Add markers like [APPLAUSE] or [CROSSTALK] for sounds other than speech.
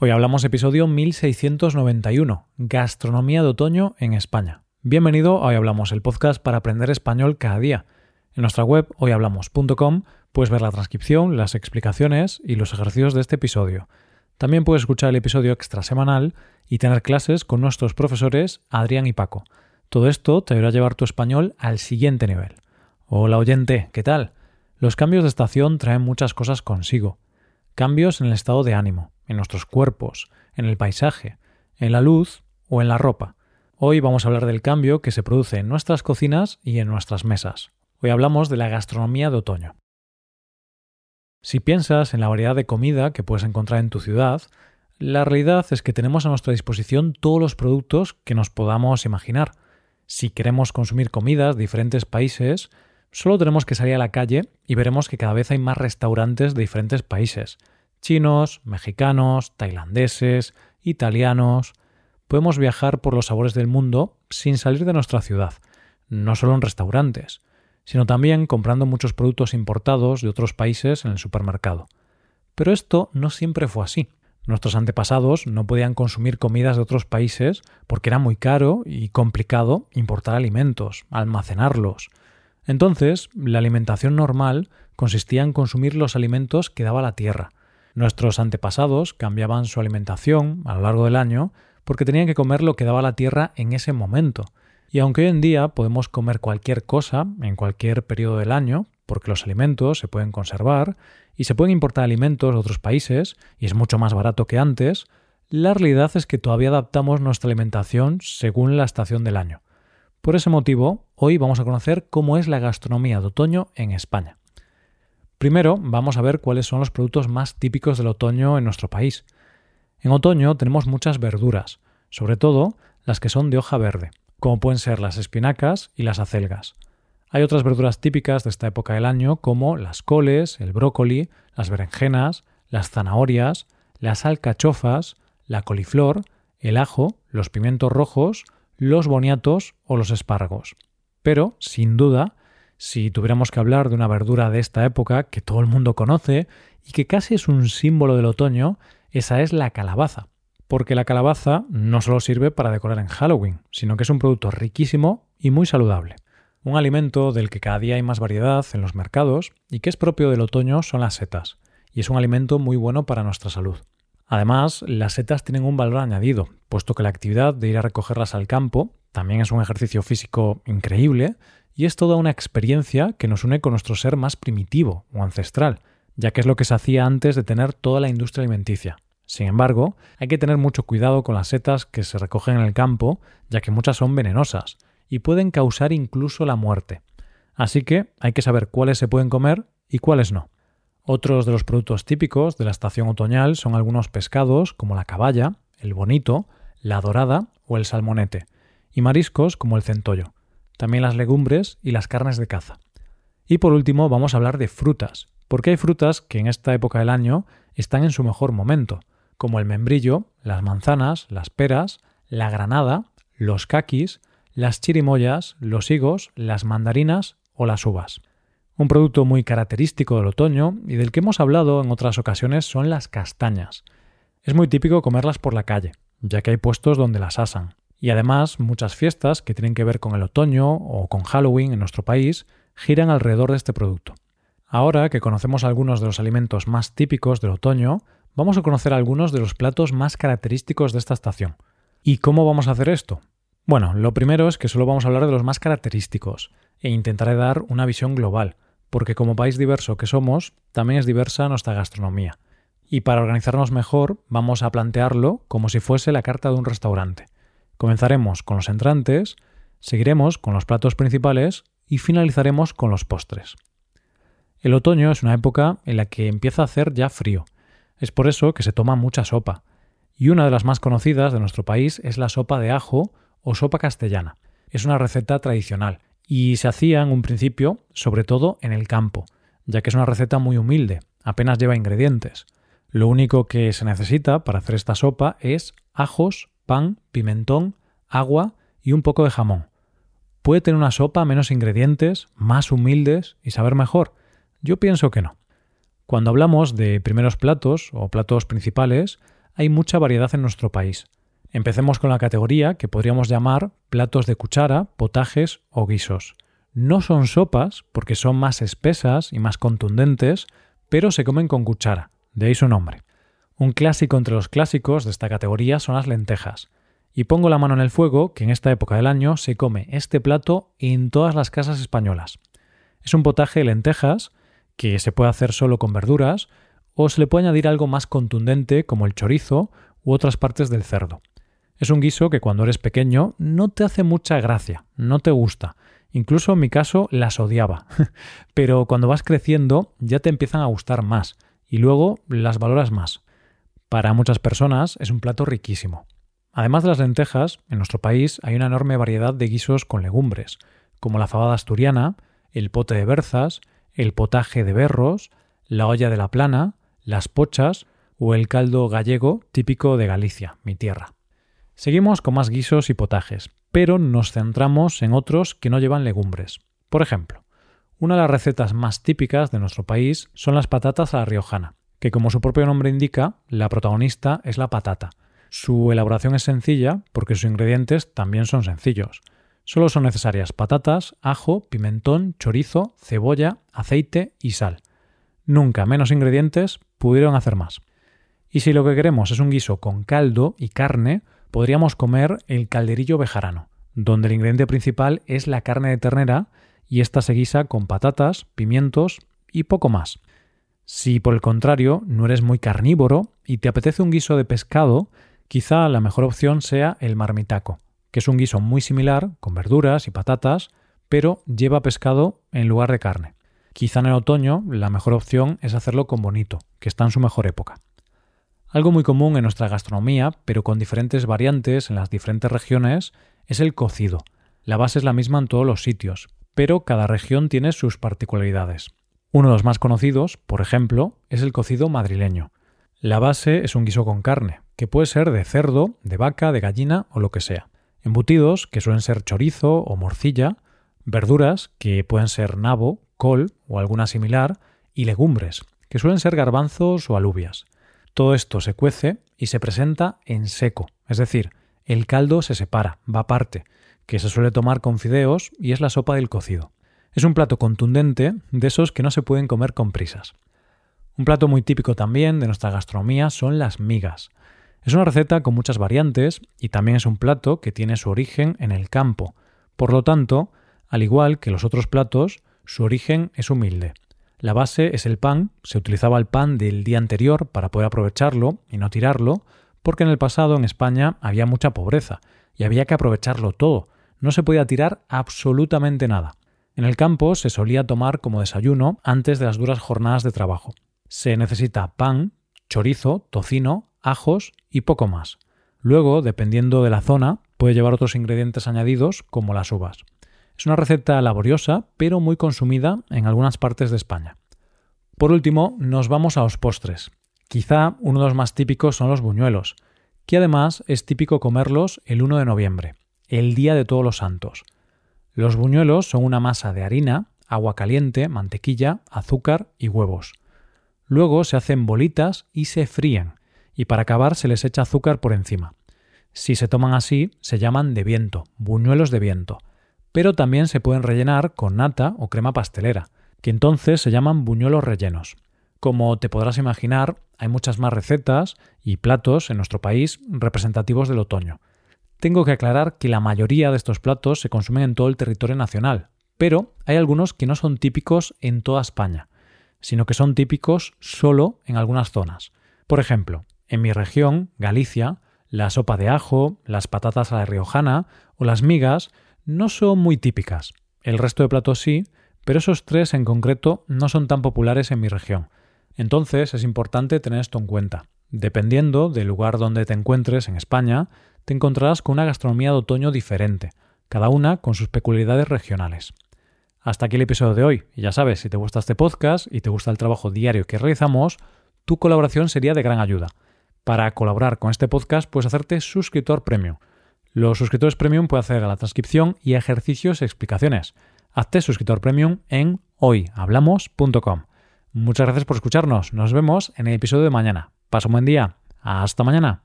Hoy hablamos episodio 1691, Gastronomía de otoño en España. Bienvenido a Hoy Hablamos, el podcast para aprender español cada día. En nuestra web hoyhablamos.com puedes ver la transcripción, las explicaciones y los ejercicios de este episodio. También puedes escuchar el episodio extra semanal y tener clases con nuestros profesores Adrián y Paco. Todo esto te ayudará a llevar tu español al siguiente nivel. Hola oyente, ¿qué tal? Los cambios de estación traen muchas cosas consigo. Cambios en el estado de ánimo en nuestros cuerpos, en el paisaje, en la luz o en la ropa. Hoy vamos a hablar del cambio que se produce en nuestras cocinas y en nuestras mesas. Hoy hablamos de la gastronomía de otoño. Si piensas en la variedad de comida que puedes encontrar en tu ciudad, la realidad es que tenemos a nuestra disposición todos los productos que nos podamos imaginar. Si queremos consumir comidas de diferentes países, solo tenemos que salir a la calle y veremos que cada vez hay más restaurantes de diferentes países chinos, mexicanos, tailandeses, italianos. Podemos viajar por los sabores del mundo sin salir de nuestra ciudad, no solo en restaurantes, sino también comprando muchos productos importados de otros países en el supermercado. Pero esto no siempre fue así. Nuestros antepasados no podían consumir comidas de otros países porque era muy caro y complicado importar alimentos, almacenarlos. Entonces, la alimentación normal consistía en consumir los alimentos que daba la tierra, Nuestros antepasados cambiaban su alimentación a lo largo del año porque tenían que comer lo que daba la tierra en ese momento. Y aunque hoy en día podemos comer cualquier cosa en cualquier periodo del año, porque los alimentos se pueden conservar y se pueden importar alimentos de otros países y es mucho más barato que antes, la realidad es que todavía adaptamos nuestra alimentación según la estación del año. Por ese motivo, hoy vamos a conocer cómo es la gastronomía de otoño en España. Primero, vamos a ver cuáles son los productos más típicos del otoño en nuestro país. En otoño tenemos muchas verduras, sobre todo las que son de hoja verde, como pueden ser las espinacas y las acelgas. Hay otras verduras típicas de esta época del año como las coles, el brócoli, las berenjenas, las zanahorias, las alcachofas, la coliflor, el ajo, los pimientos rojos, los boniatos o los espárragos. Pero, sin duda, si tuviéramos que hablar de una verdura de esta época que todo el mundo conoce y que casi es un símbolo del otoño, esa es la calabaza. Porque la calabaza no solo sirve para decorar en Halloween, sino que es un producto riquísimo y muy saludable. Un alimento del que cada día hay más variedad en los mercados y que es propio del otoño son las setas, y es un alimento muy bueno para nuestra salud. Además, las setas tienen un valor añadido, puesto que la actividad de ir a recogerlas al campo también es un ejercicio físico increíble y es toda una experiencia que nos une con nuestro ser más primitivo o ancestral, ya que es lo que se hacía antes de tener toda la industria alimenticia. Sin embargo, hay que tener mucho cuidado con las setas que se recogen en el campo, ya que muchas son venenosas y pueden causar incluso la muerte. Así que hay que saber cuáles se pueden comer y cuáles no. Otros de los productos típicos de la estación otoñal son algunos pescados como la caballa, el bonito, la dorada o el salmonete, y mariscos como el centollo también las legumbres y las carnes de caza. Y por último vamos a hablar de frutas, porque hay frutas que en esta época del año están en su mejor momento, como el membrillo, las manzanas, las peras, la granada, los caquis, las chirimoyas, los higos, las mandarinas o las uvas. Un producto muy característico del otoño y del que hemos hablado en otras ocasiones son las castañas. Es muy típico comerlas por la calle, ya que hay puestos donde las asan. Y además, muchas fiestas que tienen que ver con el otoño o con Halloween en nuestro país giran alrededor de este producto. Ahora que conocemos algunos de los alimentos más típicos del otoño, vamos a conocer algunos de los platos más característicos de esta estación. ¿Y cómo vamos a hacer esto? Bueno, lo primero es que solo vamos a hablar de los más característicos e intentaré dar una visión global, porque como país diverso que somos, también es diversa nuestra gastronomía. Y para organizarnos mejor, vamos a plantearlo como si fuese la carta de un restaurante. Comenzaremos con los entrantes, seguiremos con los platos principales y finalizaremos con los postres. El otoño es una época en la que empieza a hacer ya frío. Es por eso que se toma mucha sopa. Y una de las más conocidas de nuestro país es la sopa de ajo o sopa castellana. Es una receta tradicional y se hacía en un principio sobre todo en el campo, ya que es una receta muy humilde, apenas lleva ingredientes. Lo único que se necesita para hacer esta sopa es ajos, pan, pimentón, agua y un poco de jamón. ¿Puede tener una sopa menos ingredientes, más humildes y saber mejor? Yo pienso que no. Cuando hablamos de primeros platos o platos principales, hay mucha variedad en nuestro país. Empecemos con la categoría que podríamos llamar platos de cuchara, potajes o guisos. No son sopas porque son más espesas y más contundentes, pero se comen con cuchara, de ahí su nombre. Un clásico entre los clásicos de esta categoría son las lentejas. Y pongo la mano en el fuego que en esta época del año se come este plato en todas las casas españolas. Es un potaje de lentejas que se puede hacer solo con verduras o se le puede añadir algo más contundente como el chorizo u otras partes del cerdo. Es un guiso que cuando eres pequeño no te hace mucha gracia, no te gusta. Incluso en mi caso las odiaba. [LAUGHS] Pero cuando vas creciendo ya te empiezan a gustar más y luego las valoras más. Para muchas personas es un plato riquísimo. Además de las lentejas, en nuestro país hay una enorme variedad de guisos con legumbres, como la fabada asturiana, el pote de berzas, el potaje de berros, la olla de la plana, las pochas o el caldo gallego típico de Galicia, mi tierra. Seguimos con más guisos y potajes, pero nos centramos en otros que no llevan legumbres. Por ejemplo, una de las recetas más típicas de nuestro país son las patatas a la riojana, que como su propio nombre indica, la protagonista es la patata. Su elaboración es sencilla porque sus ingredientes también son sencillos. Solo son necesarias patatas, ajo, pimentón, chorizo, cebolla, aceite y sal. Nunca menos ingredientes pudieron hacer más. Y si lo que queremos es un guiso con caldo y carne, podríamos comer el calderillo bejarano, donde el ingrediente principal es la carne de ternera y esta se guisa con patatas, pimientos y poco más. Si por el contrario no eres muy carnívoro y te apetece un guiso de pescado, quizá la mejor opción sea el marmitaco, que es un guiso muy similar, con verduras y patatas, pero lleva pescado en lugar de carne. Quizá en el otoño la mejor opción es hacerlo con bonito, que está en su mejor época. Algo muy común en nuestra gastronomía, pero con diferentes variantes en las diferentes regiones, es el cocido. La base es la misma en todos los sitios, pero cada región tiene sus particularidades. Uno de los más conocidos, por ejemplo, es el cocido madrileño. La base es un guiso con carne, que puede ser de cerdo, de vaca, de gallina o lo que sea. Embutidos, que suelen ser chorizo o morcilla, verduras, que pueden ser nabo, col o alguna similar, y legumbres, que suelen ser garbanzos o alubias. Todo esto se cuece y se presenta en seco, es decir, el caldo se separa, va aparte, que se suele tomar con fideos y es la sopa del cocido. Es un plato contundente de esos que no se pueden comer con prisas. Un plato muy típico también de nuestra gastronomía son las migas. Es una receta con muchas variantes y también es un plato que tiene su origen en el campo. Por lo tanto, al igual que los otros platos, su origen es humilde. La base es el pan, se utilizaba el pan del día anterior para poder aprovecharlo y no tirarlo, porque en el pasado en España había mucha pobreza y había que aprovecharlo todo, no se podía tirar absolutamente nada. En el campo se solía tomar como desayuno antes de las duras jornadas de trabajo. Se necesita pan, chorizo, tocino, ajos y poco más. Luego, dependiendo de la zona, puede llevar otros ingredientes añadidos como las uvas. Es una receta laboriosa, pero muy consumida en algunas partes de España. Por último, nos vamos a los postres. Quizá uno de los más típicos son los buñuelos, que además es típico comerlos el 1 de noviembre, el Día de Todos los Santos. Los buñuelos son una masa de harina, agua caliente, mantequilla, azúcar y huevos. Luego se hacen bolitas y se fríen, y para acabar se les echa azúcar por encima. Si se toman así, se llaman de viento, buñuelos de viento, pero también se pueden rellenar con nata o crema pastelera, que entonces se llaman buñuelos rellenos. Como te podrás imaginar, hay muchas más recetas y platos en nuestro país representativos del otoño. Tengo que aclarar que la mayoría de estos platos se consumen en todo el territorio nacional, pero hay algunos que no son típicos en toda España, sino que son típicos solo en algunas zonas. Por ejemplo, en mi región, Galicia, la sopa de ajo, las patatas a la riojana o las migas no son muy típicas. El resto de platos sí, pero esos tres en concreto no son tan populares en mi región. Entonces es importante tener esto en cuenta. Dependiendo del lugar donde te encuentres en España, te encontrarás con una gastronomía de otoño diferente, cada una con sus peculiaridades regionales. Hasta aquí el episodio de hoy. Y ya sabes, si te gusta este podcast y te gusta el trabajo diario que realizamos, tu colaboración sería de gran ayuda. Para colaborar con este podcast puedes hacerte suscriptor premium. Los suscriptores premium pueden hacer la transcripción y ejercicios y explicaciones. Hazte suscriptor premium en hoyhablamos.com. Muchas gracias por escucharnos. Nos vemos en el episodio de mañana. Pasa un buen día. Hasta mañana.